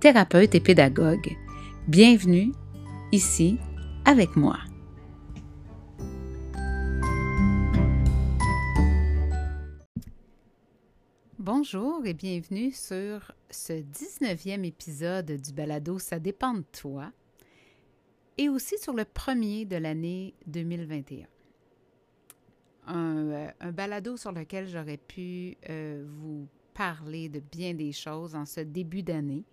thérapeute et pédagogue. Bienvenue ici avec moi. Bonjour et bienvenue sur ce 19e épisode du balado Ça dépend de toi et aussi sur le premier de l'année 2021. Euh, un, balado sur lequel j'aurais pu euh, vous parler de bien des choses en ce début d'année,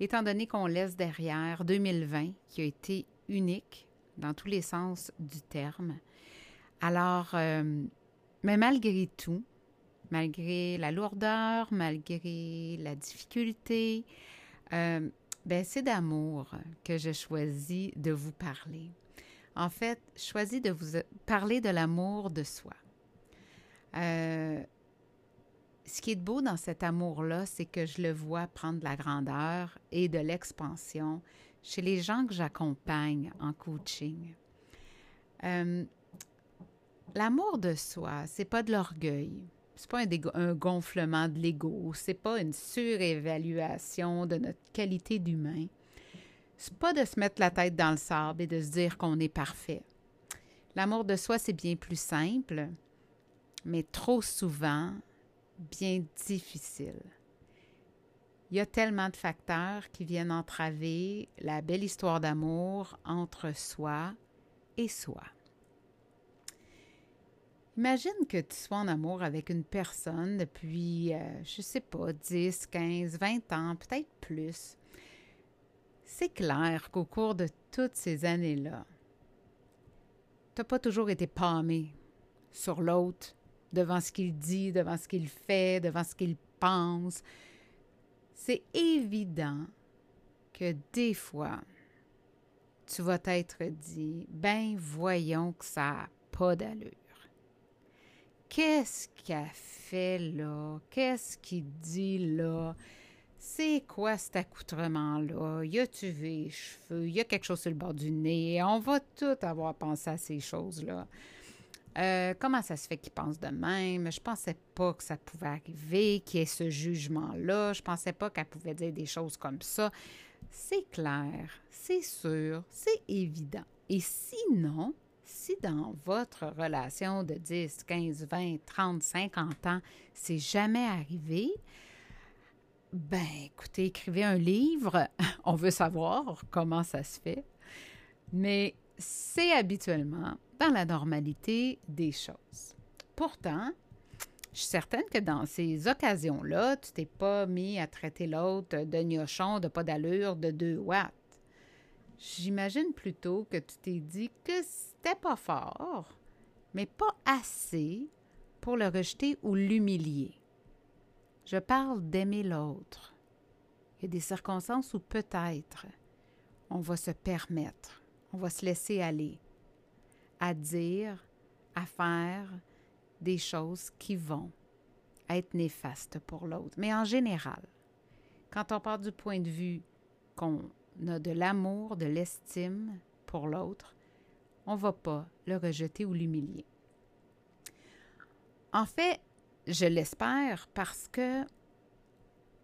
étant donné qu'on laisse derrière 2020 qui a été unique dans tous les sens du terme. Alors, euh, mais malgré tout, malgré la lourdeur, malgré la difficulté, euh, ben c'est d'amour que je choisis de vous parler. En fait, je choisis de vous parler de l'amour de soi. Euh, ce qui est beau dans cet amour-là, c'est que je le vois prendre de la grandeur et de l'expansion chez les gens que j'accompagne en coaching. Euh, l'amour de soi, c'est pas de l'orgueil, c'est pas un, gonflement de l'ego, c'est pas une surévaluation de notre qualité d'humain. C'est pas de se mettre la tête dans le sable et de se dire qu'on est parfait. L'amour de soi, c'est bien plus simple, mais trop souvent, bien difficile. Il y a tellement de facteurs qui viennent entraver la belle histoire d'amour entre soi et soi. Imagine que tu sois en amour avec une personne depuis, euh, je ne sais pas, 10, 15, 20 ans, peut-être plus. C'est clair qu'au cours de toutes ces années-là, tu n'as pas toujours été pâmé sur l'autre devant ce qu'il dit, devant ce qu'il fait, devant ce qu'il pense. C'est évident que des fois, tu vas t'être dit, ben voyons que ça n'a pas d'allure. Qu'est-ce qu'il fait là? Qu'est-ce qu'il dit là? C'est quoi cet accoutrement-là? Y a-tu les cheveux? Y a quelque chose sur le bord du nez? On va tout avoir pensé à ces choses-là. Euh, comment ça se fait qu'il pense de même? Je pensais pas que ça pouvait arriver, qu'il y ait ce jugement-là. Je pensais pas qu'elle pouvait dire des choses comme ça. C'est clair, c'est sûr, c'est évident. Et sinon, si dans votre relation de 10, 15, 20, 30, 50 ans, c'est jamais arrivé, ben écoutez, écrivez un livre. On veut savoir comment ça se fait. Mais c'est habituellement dans la normalité des choses. Pourtant, je suis certaine que dans ces occasions-là, tu t'es pas mis à traiter l'autre de gnochon, de pas d'allure, de deux watts. J'imagine plutôt que tu t'es dit que c'était pas fort, mais pas assez pour le rejeter ou l'humilier. Je parle d'aimer l'autre. Il y a des circonstances où peut-être on va se permettre, on va se laisser aller, à dire, à faire des choses qui vont être néfastes pour l'autre. Mais en général, quand on part du point de vue qu'on a de l'amour, de l'estime pour l'autre, on ne va pas le rejeter ou l'humilier. En fait, je l'espère parce que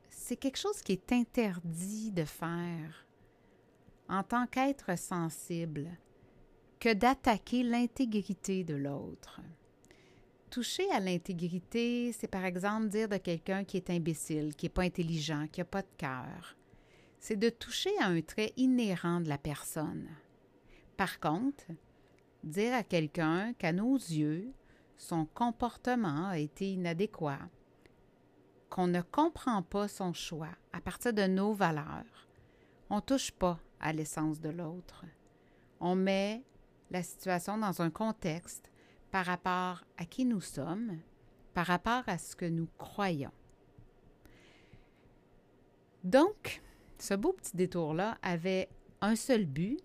c'est quelque chose qui est interdit de faire en tant qu'être sensible que d'attaquer l'intégrité de l'autre. Toucher à l'intégrité, c'est par exemple dire de quelqu'un qui est imbécile, qui n'est pas intelligent, qui n'a pas de cœur. C'est de toucher à un trait inhérent de la personne. Par contre, dire à quelqu'un qu'à nos yeux, son comportement a été inadéquat, qu'on ne comprend pas son choix à partir de nos valeurs, on ne touche pas à l'essence de l'autre. On met la situation dans un contexte par rapport à qui nous sommes, par rapport à ce que nous croyons. Donc, ce beau petit détour-là avait un seul but,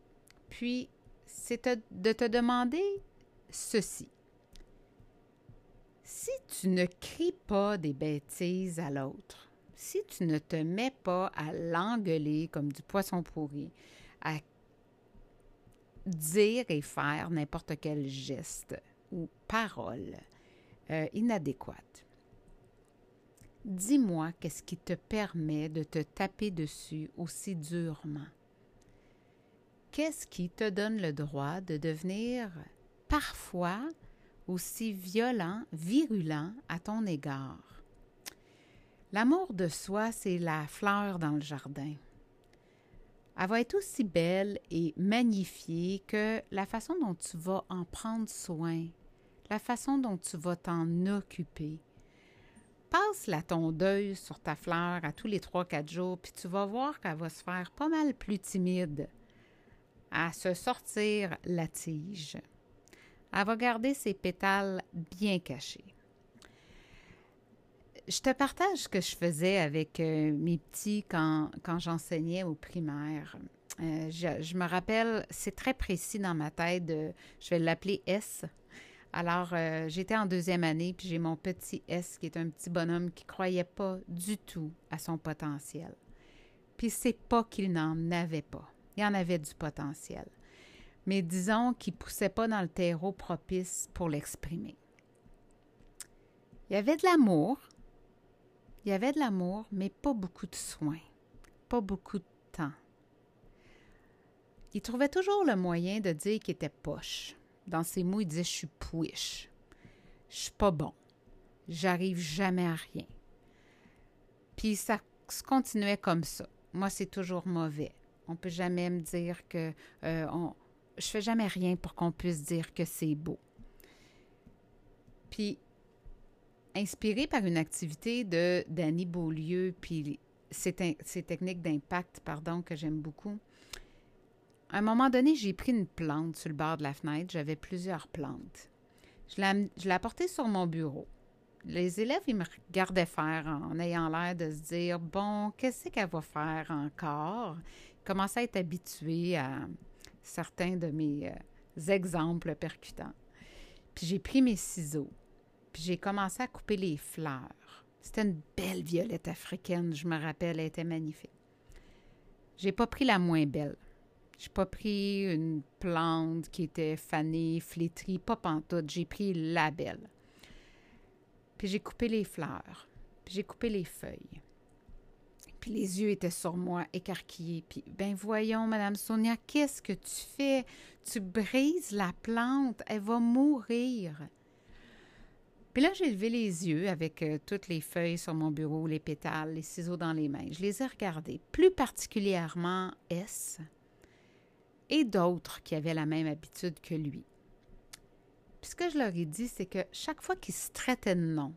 puis c'est de te demander ceci. Si tu ne cries pas des bêtises à l'autre, si tu ne te mets pas à l'engueuler comme du poisson pourri, à dire et faire n'importe quel geste ou parole euh, inadéquate, dis-moi qu'est-ce qui te permet de te taper dessus aussi durement. Qu'est-ce qui te donne le droit de devenir parfois aussi violent, virulent à ton égard? L'amour de soi, c'est la fleur dans le jardin. Elle va être aussi belle et magnifiée que la façon dont tu vas en prendre soin, la façon dont tu vas t'en occuper. Passe la tondeuse sur ta fleur à tous les trois, quatre jours, puis tu vas voir qu'elle va se faire pas mal plus timide à se sortir la tige. Elle va garder ses pétales bien cachés. Je te partage ce que je faisais avec euh, mes petits quand, quand j'enseignais au primaire. Euh, je, me rappelle, c'est très précis dans ma tête, je vais l'appeler S. Alors, euh, j'étais en deuxième année, puis j'ai mon petit S qui est un petit bonhomme qui croyait pas du tout à son potentiel. Puis c'est pas qu'il n'en avait pas il en avait du potentiel. Mais disons qu'il ne poussait pas dans le terreau propice pour l'exprimer. Il y avait de l'amour, il y avait de l'amour, mais pas beaucoup de soins, pas beaucoup de temps. Il trouvait toujours le moyen de dire qu'il était poche. Dans ses mots, il disait Je suis pouiche. Je suis pas bon. J'arrive jamais à rien. Puis ça se continuait comme ça. Moi, c'est toujours mauvais. On peut jamais me dire que euh, on, je fais jamais rien pour qu'on puisse dire que c'est beau. Puis, inspiré par une activité de Danny Beaulieu, puis ces, techniques d'impact, pardon, que j'aime beaucoup. À un moment donné, j'ai pris une plante sur le bord de la fenêtre. J'avais plusieurs plantes. Je l'ai apportée sur mon bureau. Les élèves, ils me regardaient faire en ayant l'air de se dire Bon, qu'est-ce qu'elle va faire encore commençais à être habituée à certains de mes euh, exemples percutants. Puis j'ai pris mes ciseaux, puis j'ai commencé à couper les fleurs. C'était une belle violette africaine, je me rappelle, elle était magnifique. J'ai pas pris la moins belle. J'ai pas pris une plante qui était fanée, flétrie, pas pantoute. J'ai pris la belle. Puis j'ai coupé les fleurs, puis j'ai coupé les feuilles. Puis les yeux étaient sur moi, écarquillés. Puis, ben voyons, Madame Sonia, qu'est-ce que tu fais? Tu brises la plante, elle va mourir. Puis là, j'ai levé les yeux avec euh, toutes les feuilles sur mon bureau, les pétales, les ciseaux dans les mains. Je les ai regardés, plus particulièrement S et d'autres qui avaient la même habitude que lui. Puis ce que je leur ai dit, c'est que chaque fois qu'ils se traitaient de nom,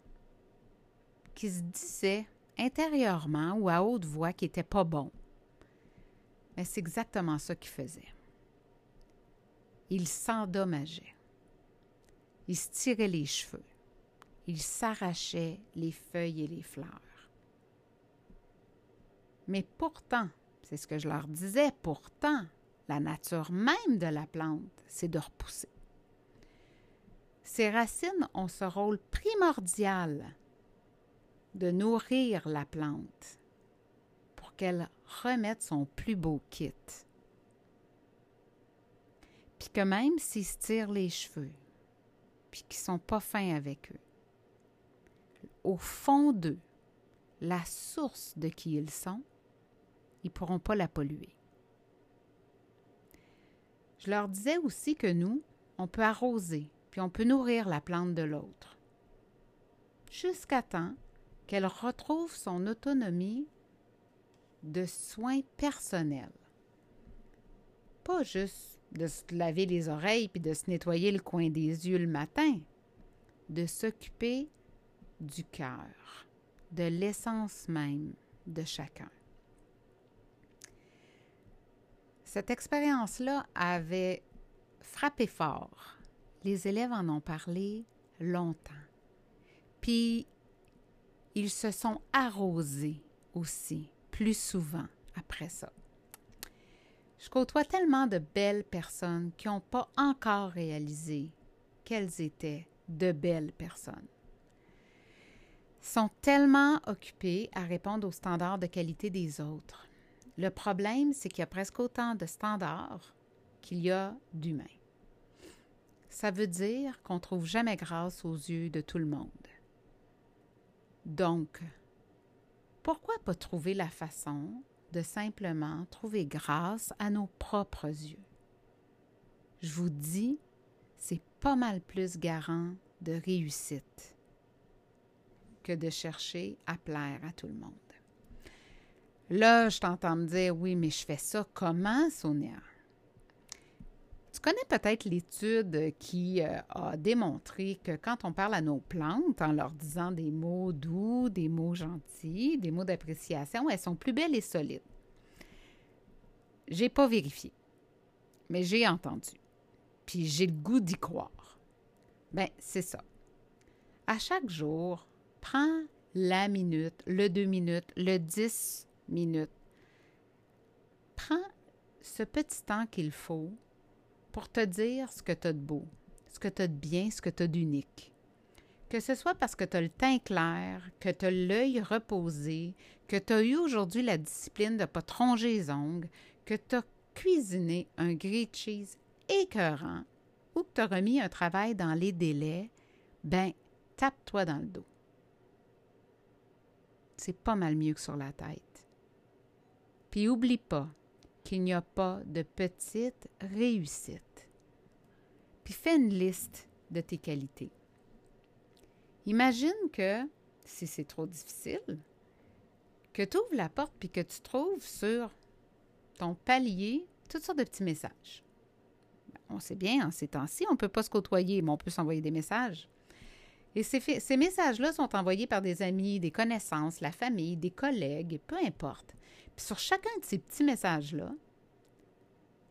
qu'ils se disaient intérieurement ou à haute voix qui n'était pas bon. Mais c'est exactement ça qu'il faisait. Il s'endommageait. Il se tirait les cheveux. Il s'arrachait les feuilles et les fleurs. Mais pourtant, c'est ce que je leur disais, pourtant, la nature même de la plante, c'est de repousser. Ses racines ont ce rôle primordial de nourrir la plante pour qu'elle remette son plus beau kit. Puis que même s'ils se tirent les cheveux, puis qu'ils sont pas fins avec eux, au fond d'eux, la source de qui ils sont, ils ne pourront pas la polluer. Je leur disais aussi que nous, on peut arroser, puis on peut nourrir la plante de l'autre, jusqu'à temps qu'elle retrouve son autonomie de soins personnels. Pas juste de se laver les oreilles puis de se nettoyer le coin des yeux le matin, de s'occuper du cœur, de l'essence même de chacun. Cette expérience-là avait frappé fort. Les élèves en ont parlé longtemps. Puis ils se sont arrosés aussi, plus souvent, après ça. Je côtoie tellement de belles personnes qui n'ont pas encore réalisé qu'elles étaient de belles personnes. Sont tellement occupées à répondre aux standards de qualité des autres. Le problème, c'est qu'il y a presque autant de standards qu'il y a d'humains. Ça veut dire qu'on ne trouve jamais grâce aux yeux de tout le monde. Donc, pourquoi pas trouver la façon de simplement trouver grâce à nos propres yeux? Je vous dis, c'est pas mal plus garant de réussite que de chercher à plaire à tout le monde. Là, je t'entends me dire, oui, mais je fais ça comment, Sonia? Tu connais peut-être l'étude qui euh, a démontré que quand on parle à nos plantes en leur disant des mots doux, des mots gentils, des mots d'appréciation, elles sont plus belles et solides. J'ai pas vérifié, mais j'ai entendu. Puis j'ai le goût d'y croire. Ben, c'est ça. À chaque jour, prends la minute, le deux minutes, le dix minutes. Prends ce petit temps qu'il faut pour te dire ce que tu as de beau, ce que tu as de bien, ce que tu as d'unique. Que ce soit parce que tu as le teint clair, que tu as l'œil reposé, que tu as eu aujourd'hui la discipline de ne pas tronger les ongles, que tu as cuisiné un grilled cheese écœurant ou que tu as remis un travail dans les délais, ben, tape-toi dans le dos. C'est pas mal mieux que sur la tête. Puis oublie pas, qu'il n'y a pas de petite réussite. Puis fais une liste de tes qualités. Imagine que, si c'est trop difficile, que tu ouvres la porte puis que tu trouves sur ton palier toutes sortes de petits messages. On sait bien, en ces temps-ci, on ne peut pas se côtoyer, mais on peut s'envoyer des messages. Et ces, messages-là sont envoyés par des amis, des connaissances, la famille, des collègues, peu importe. Puis sur chacun de ces petits messages-là,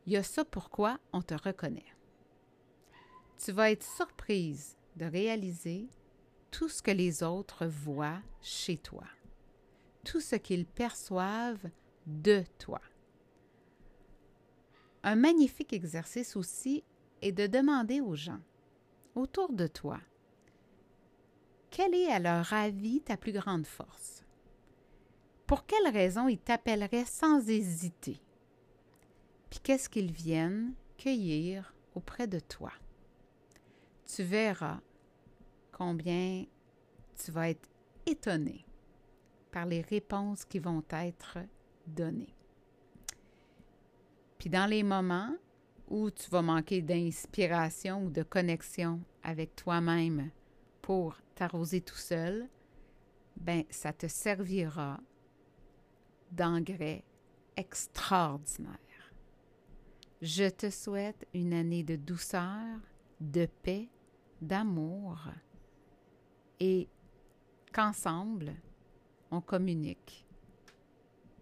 il y a ça pourquoi on te reconnaît. Tu vas être surprise de réaliser tout ce que les autres voient chez toi, tout ce qu'ils perçoivent de toi. Un magnifique exercice aussi est de demander aux gens autour de toi quelle est à leur avis ta plus grande force? Pour quelle raison ils t'appelleraient sans hésiter? Puis qu'est-ce qu'ils viennent cueillir auprès de toi? Tu verras combien tu vas être étonné par les réponses qui vont être données. Puis dans les moments où tu vas manquer d'inspiration ou de connexion avec toi-même pour t'arroser tout seul, ben ça te servira d'engrais extraordinaire. Je te souhaite une année de douceur, de paix, d'amour et qu'ensemble, on communique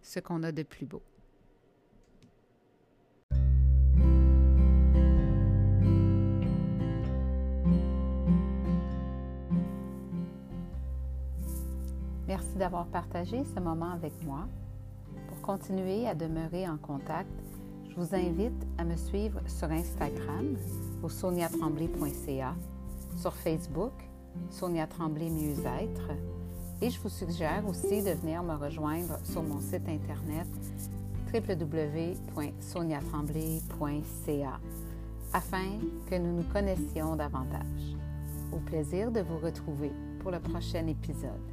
ce qu'on a de plus beau. D'avoir partagé ce moment avec moi continuer à demeurer en contact, je vous invite à me suivre sur Instagram au soniatremblay.ca, sur Facebook, Sonia Tremblay Mieux-être, et je vous suggère aussi de venir me rejoindre sur mon site internet www.soniatremblay.ca afin que nous nous connaissions davantage. Au plaisir de vous retrouver pour le prochain épisode.